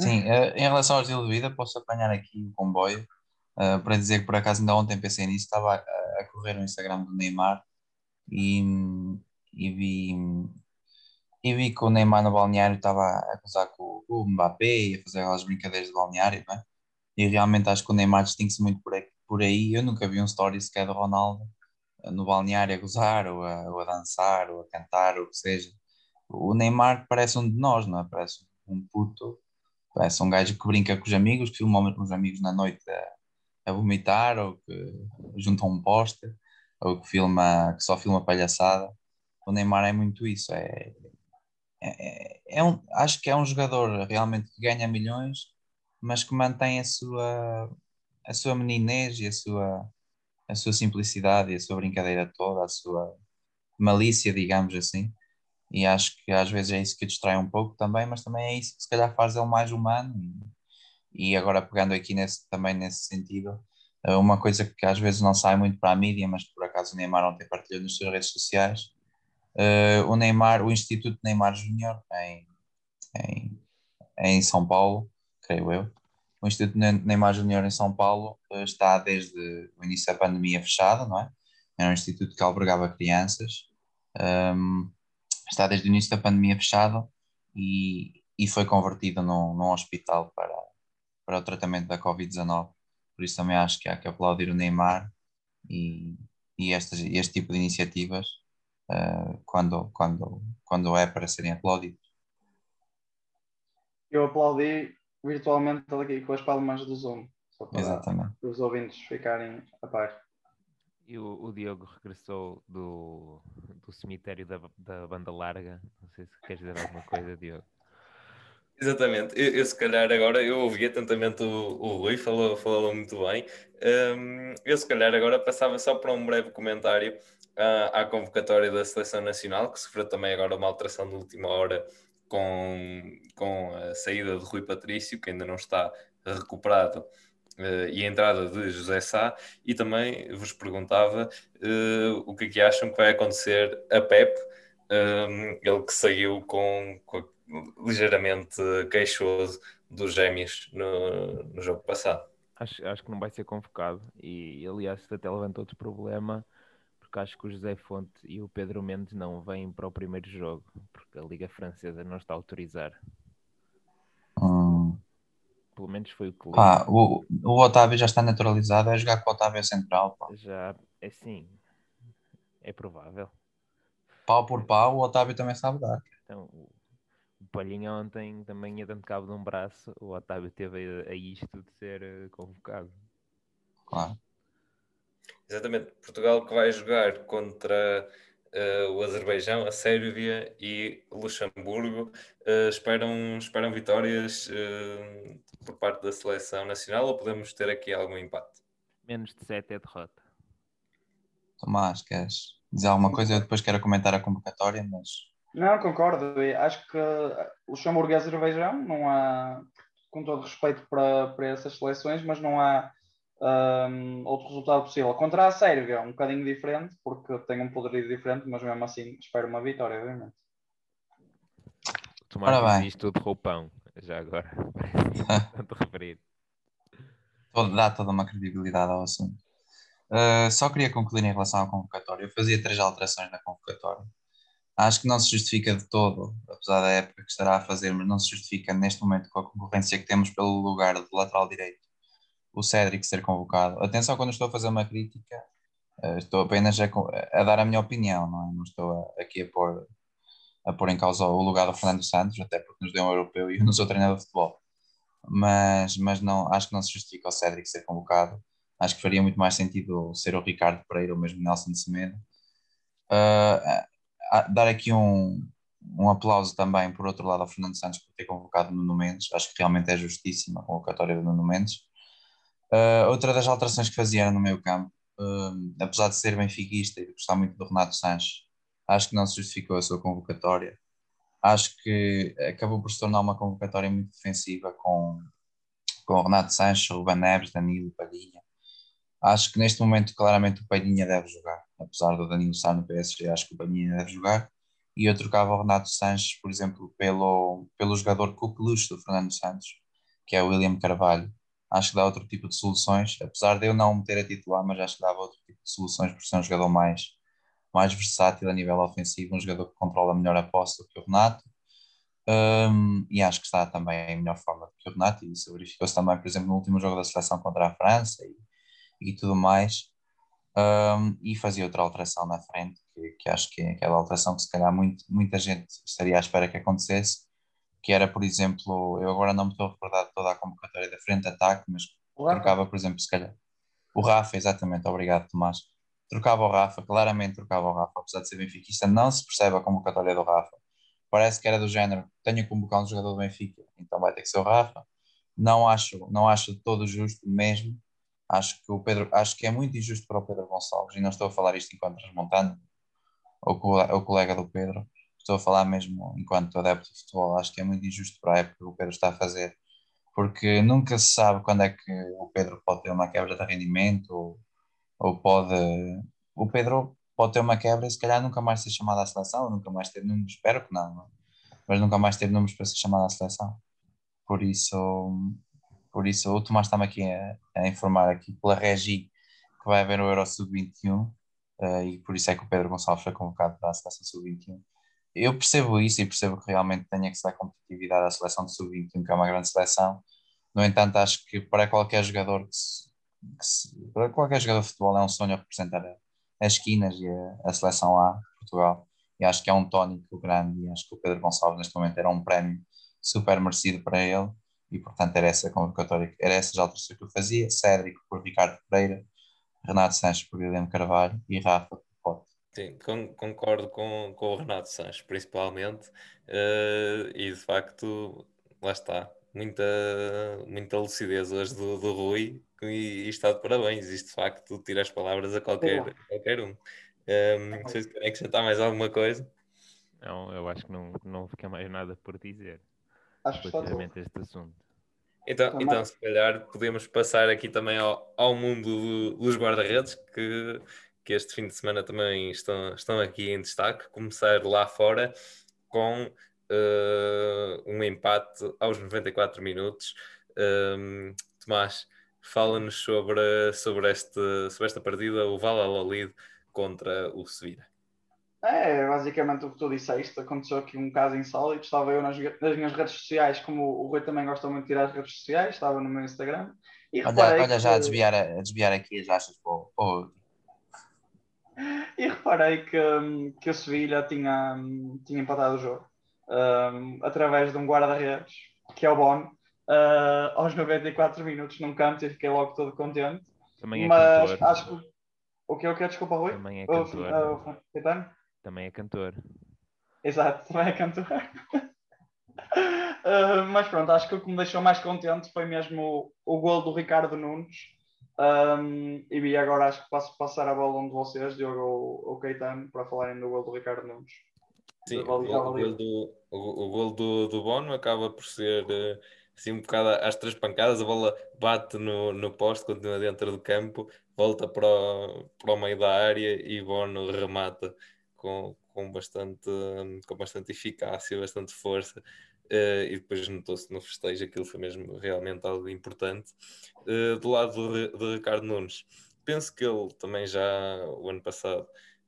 Sim, eh, em relação ao estilo de vida, posso apanhar aqui o comboio uh, para dizer que por acaso ainda ontem pensei nisso, estava a, a correr no Instagram do Neymar e, e vi e vi que o Neymar no balneário estava a acusar com o Mbappé e a fazer aquelas brincadeiras de balneário, é? E realmente acho que o Neymar distingue-se muito por aí, por aí. Eu nunca vi um story sequer do Ronaldo eh, no balneário a gozar, ou a, ou a dançar, ou a cantar, ou o que seja. O Neymar parece um de nós, não é? Parece um puto, parece um gajo que brinca com os amigos, que filma os amigos na noite a, a vomitar, ou que junta um póster ou que filma, que só filma palhaçada. O Neymar é muito isso. É, é, é um, acho que é um jogador realmente que ganha milhões, mas que mantém a sua, a sua meninez e a sua, a sua simplicidade e a sua brincadeira toda, a sua malícia, digamos assim. E acho que às vezes é isso que distrai um pouco também, mas também é isso que se calhar faz ele mais humano. E, agora pegando aqui nesse, também nesse sentido, eh, uma coisa que às vezes não sai muito para a mídia, mas por acaso o Neymar ontem partilhou nas suas redes sociais, uh, o Neymar, o Instituto Neymar Júnior em, em, em São Paulo, creio eu, o Instituto Neymar Júnior em São Paulo uh, está desde o início da pandemia fechado, não é? Era um instituto que albergava crianças, um, ehm, está desde o início da pandemia fechado e, e foi convertido num, num hospital para, para o tratamento da Covid-19 por isso também acho que há que aplaudir o Neymar e, e estas, este tipo de iniciativas uh, quando, quando, quando é para serem aplaudidos. Eu aplaudi virtualmente aqui com as palmas do Zoom, só para Exatamente. os ouvintes ficarem a par. E o, o Diogo regressou do, do cemitério da, da banda larga. Não sei se queres dizer alguma coisa, Diogo. Exatamente, eu, eu, se calhar agora, eu ouvi atentamente o, o Rui, falou, falou muito bem. Um, eu se calhar agora passava só para um breve comentário uh, à convocatória da Seleção Nacional, que sofreu também agora uma alteração de última hora com, com a saída de Rui Patrício, que ainda não está recuperado, Uh, e a entrada de José Sá, e também vos perguntava uh, o que é que acham que vai acontecer a Pep, um, ele que saiu com, com, ligeiramente queixoso dos gêmeos no, no jogo passado. Acho, acho que não vai ser convocado, e aliás até levantou outro problema, porque acho que o José Fonte e o Pedro Mendes não vêm para o primeiro jogo, porque a Liga Francesa não está a autorizar. Pelo menos foi o que li. Pá, o, o Otávio já está naturalizado, é jogar com o Otávio Central. Pá. Já, é sim, é provável. Pau por pau, o Otávio também sabe dar. Então, o o Palhinha ontem também ia dando cabo de um braço, o Otávio teve a, a isto de ser uh, convocado. Claro. Exatamente, Portugal que vai jogar contra uh, o Azerbaijão, a Sérvia e Luxemburgo. Uh, esperam, esperam vitórias por parte da seleção nacional ou podemos ter aqui algum empate? Menos de 7 é derrota. Tomás, queres dizer alguma coisa? Eu depois quero comentar a convocatória, mas não, concordo. Acho que o Luxemburgo e Azerbaijão não há, com todo respeito para, para essas seleções, mas não há um, outro resultado possível. Contra a Sérvia, um bocadinho diferente, porque tem um poderio diferente, mas mesmo assim espero uma vitória, obviamente. Tomás isto de roupão, já agora, tanto referir. Dá toda uma credibilidade ao assunto. Uh, só queria concluir em relação à convocatória. Eu fazia três alterações na convocatória acho que não se justifica de todo, apesar da época que estará a fazer, mas não se justifica neste momento com a concorrência que temos pelo lugar do lateral direito, o Cédric ser convocado. Atenção quando estou a fazer uma crítica, eh, estou apenas a, a dar a minha opinião, não, é? não estou a, aqui a pôr, a pôr em causa o lugar do Fernando Santos, até porque nos deu um europeu e eu não sou treinador de futebol. Mas, mas não, acho que não se justifica o Cédric ser convocado. Acho que faria muito mais sentido ser o Ricardo Pereira ou mesmo Nelson de Semedo. Uh, dar aqui um, um aplauso também, por outro lado, ao Fernando Santos por ter convocado o Nuno Mendes. Acho que realmente é justíssima a convocatória do Nuno Mendes. Uh, outra das alterações que fazia no meio campo, uh, apesar de ser benfiquista e gostar muito do Renato Sanches, acho que não se justificou a sua convocatória. Acho que acabou por se tornar uma convocatória muito defensiva com, com Renato Sanches, Ruben Neves, Danilo, Palhinha. Acho que neste momento claramente o Palhinha deve jogar apesar do Danilo estar no PSG, acho que o Palhinha deve jogar. E eu trocava o Renato Sanches, por exemplo, pelo, pelo jogador coqueluche do Fernando Santos, que é o William Carvalho. Acho que dá outro tipo de soluções, apesar de eu não meter a titular, mas acho que dava outro tipo de soluções por ser um jogador mais, mais versátil a nível ofensivo, um jogador que controla melhor a posse do que o Renato. Um, e acho que está também em melhor forma do que o Renato, e isso verificou-se também, por exemplo, no último jogo da seleção contra a França e, e tudo mais um, e fazia outra alteração na frente, que, que acho que é aquela alteração que se calhar muito, muita gente estaria à espera que acontecesse, que era, por exemplo, eu agora não me estou a recordar de toda a convocatória da frente ataque, mas trocava, por exemplo, se calhar o Rafa, exatamente, obrigado Tomás, trocava o Rafa, claramente trocava o Rafa, apesar de ser benfiquista, não se percebe a convocatória do Rafa, parece que era do género, tenho que convocar um jogador do Benfica, então vai ter que ser o Rafa, não acho, não acho todo justo mesmo, Acho que o Pedro, acho que é muito injusto para o Pedro Gonçalves, e não estou a falar isto enquanto transmontano, ou o colega do Pedro, estou a falar mesmo enquanto adepto de futebol, acho que é muito injusto para a época que o Pedro está a fazer, porque nunca se sabe quando é que o Pedro pode ter uma quebra de rendimento, ou, ou pode, o Pedro pode ter uma quebra e se calhar nunca mais ser chamado à seleção, nunca mais ter números, espero que não, mas nunca mais ter números para ser chamado à seleção. Por isso, por isso, o Tomás está-me aqui a, a, informar aqui pela Regi que vai haver o Euro Sub-21 uh, eh, e por isso é que o Pedro Gonçalves foi convocado para a seleção Sub-21. Eu percebo isso e percebo que realmente tenha que se dar competitividade à seleção de Sub-21, que é uma grande seleção. No entanto, acho que para qualquer jogador que se, que se, para qualquer jogador de futebol é um sonho representar as esquinas e a, a seleção A de Portugal. E acho que é um tónico grande e acho que o Pedro Gonçalves neste momento era um prémio super merecido para ele e portanto era essa convocatória, era essas alterações que eu fazia, Cédric por Ricardo Pereira, Renato Sanches por Guilherme Carvalho e Rafa. Sim, concordo com, com o Renato Sanches principalmente uh, e de facto lá está, muita, muita lucidez hoje do, do Rui e, e está de parabéns, isto de facto tira as palavras a qualquer, a qualquer um. Um, ehm, vocês querem acrescentar mais alguma coisa? Não, eu acho que não, não fica mais nada por dizer Acho relativamente a este assunto. Então, Também. então, se calhar, podemos passar aqui também ao, ao mundo do- dos guarda-redes, que, que este fim de semana também estão, estão aqui em destaque. Começar lá fora com eh, um empate aos 94 minutos. Um, Tomás, fala-nos sobre, sobre, este, sobre esta partida, o Valladolid contra o Sevilha. É, basicamente o que tu disseste, aconteceu aqui um caso insólito, estava eu nas, nas minhas redes sociais, como o Rui também gosta muito de tirar as redes sociais, estava no meu Instagram, e Olha, olha já a desviar, a desviar aqui as achas para o- e reparei que, hum, que o Sevilha tinha, hum, tinha empatado o jogo, hum, através de um guarda-redes, que é o Bono, ah, aos 94 minutos num canto e fiquei logo todo contente, Também é mas cantor. acho que... O que eu quero, desculpa Rui? Também é O- cantor. o Caetano? Também é cantor. Exato, também é cantor. Uh, mas pronto, acho que o que me deixou mais contente foi mesmo o, o gol do Ricardo Nunes. Um, e agora acho que posso passar a bola um de vocês, Diogo ou, ou Caetano, para falarem do gol do Ricardo Nunes. Sim, o o gol do, o, o gol do, do Bono acaba por ser eh, assim um bocado às três pancadas, a bola bate no, no poste, continua dentro do campo, volta para o, para o meio da área e Bono remata com, com, bastante, com bastante eficácia, bastante força. Eh, e depois notou-se no festejo, aquilo foi mesmo realmente algo importante. Eh, do lado do, do Ricardo Nunes, penso que ele também já o ano passado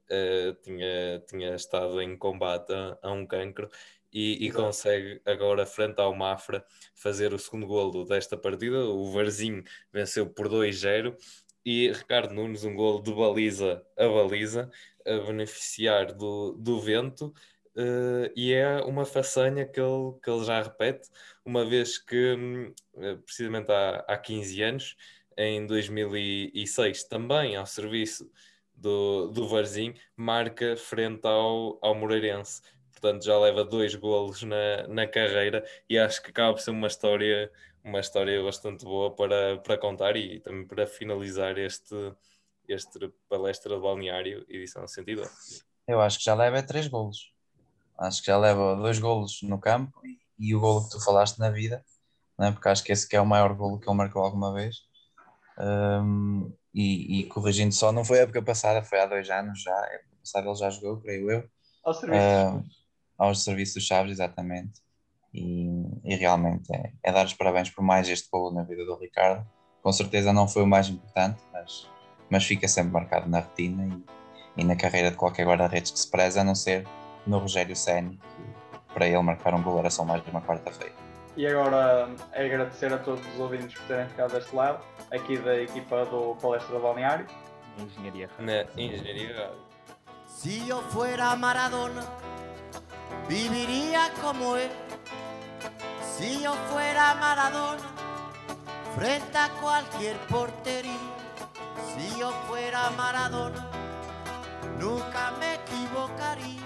eh, tinha, tinha estado em combate a, a um cancro e, e consegue agora, frente ao Mafra, fazer o segundo golo desta partida. O Varzinho venceu por 2-0 e Ricardo Nunes, um golo de baliza a baliza, a beneficiar do, do vento. Eh, e é uma façanha que ele, que ele já repete, uma vez que, hum, eh, precisamente há, há 15 anos, em 2006, também ao serviço do, do Varzinho, marca frente ao, ao Moreirense. Portanto, já leva dois golos na, na carreira e acho que acaba por ser uma história, uma história bastante boa para, para contar e também para finalizar este, este palestra de balneário, edição 112. Eu acho que já leva é três golos. Acho que já leva dois golos no campo e, e o golo que tu falaste na vida, né? porque acho que esse que é o maior golo que ele marcou alguma vez. Um, e, e corrigindo só, não foi a época passada, foi há dois anos já. A época passada ele já jogou, creio eu, Ao serviço. Ah, aos serviços dos Chaves, exatamente. E, e realmente é, é dar os parabéns por mais este golo na vida do Ricardo. Com certeza não foi o mais importante, mas, mas fica sempre marcado na retina e, e na carreira de qualquer guarda-redes que se preza, a não ser no Rogério Ceni, que para ele marcar um gol era só mais de uma quarta-feira. E agora é agradecer a todos os ouvintes por terem ficado deste lado, aqui da equipa do Palestra Balneário. Engenharia. Na engenharia. Si yo fuera Maradona, viviría como él. Si yo fuera Maradona, frente a cualquier portería. Si yo fuera Maradona, nunca me equivocaría.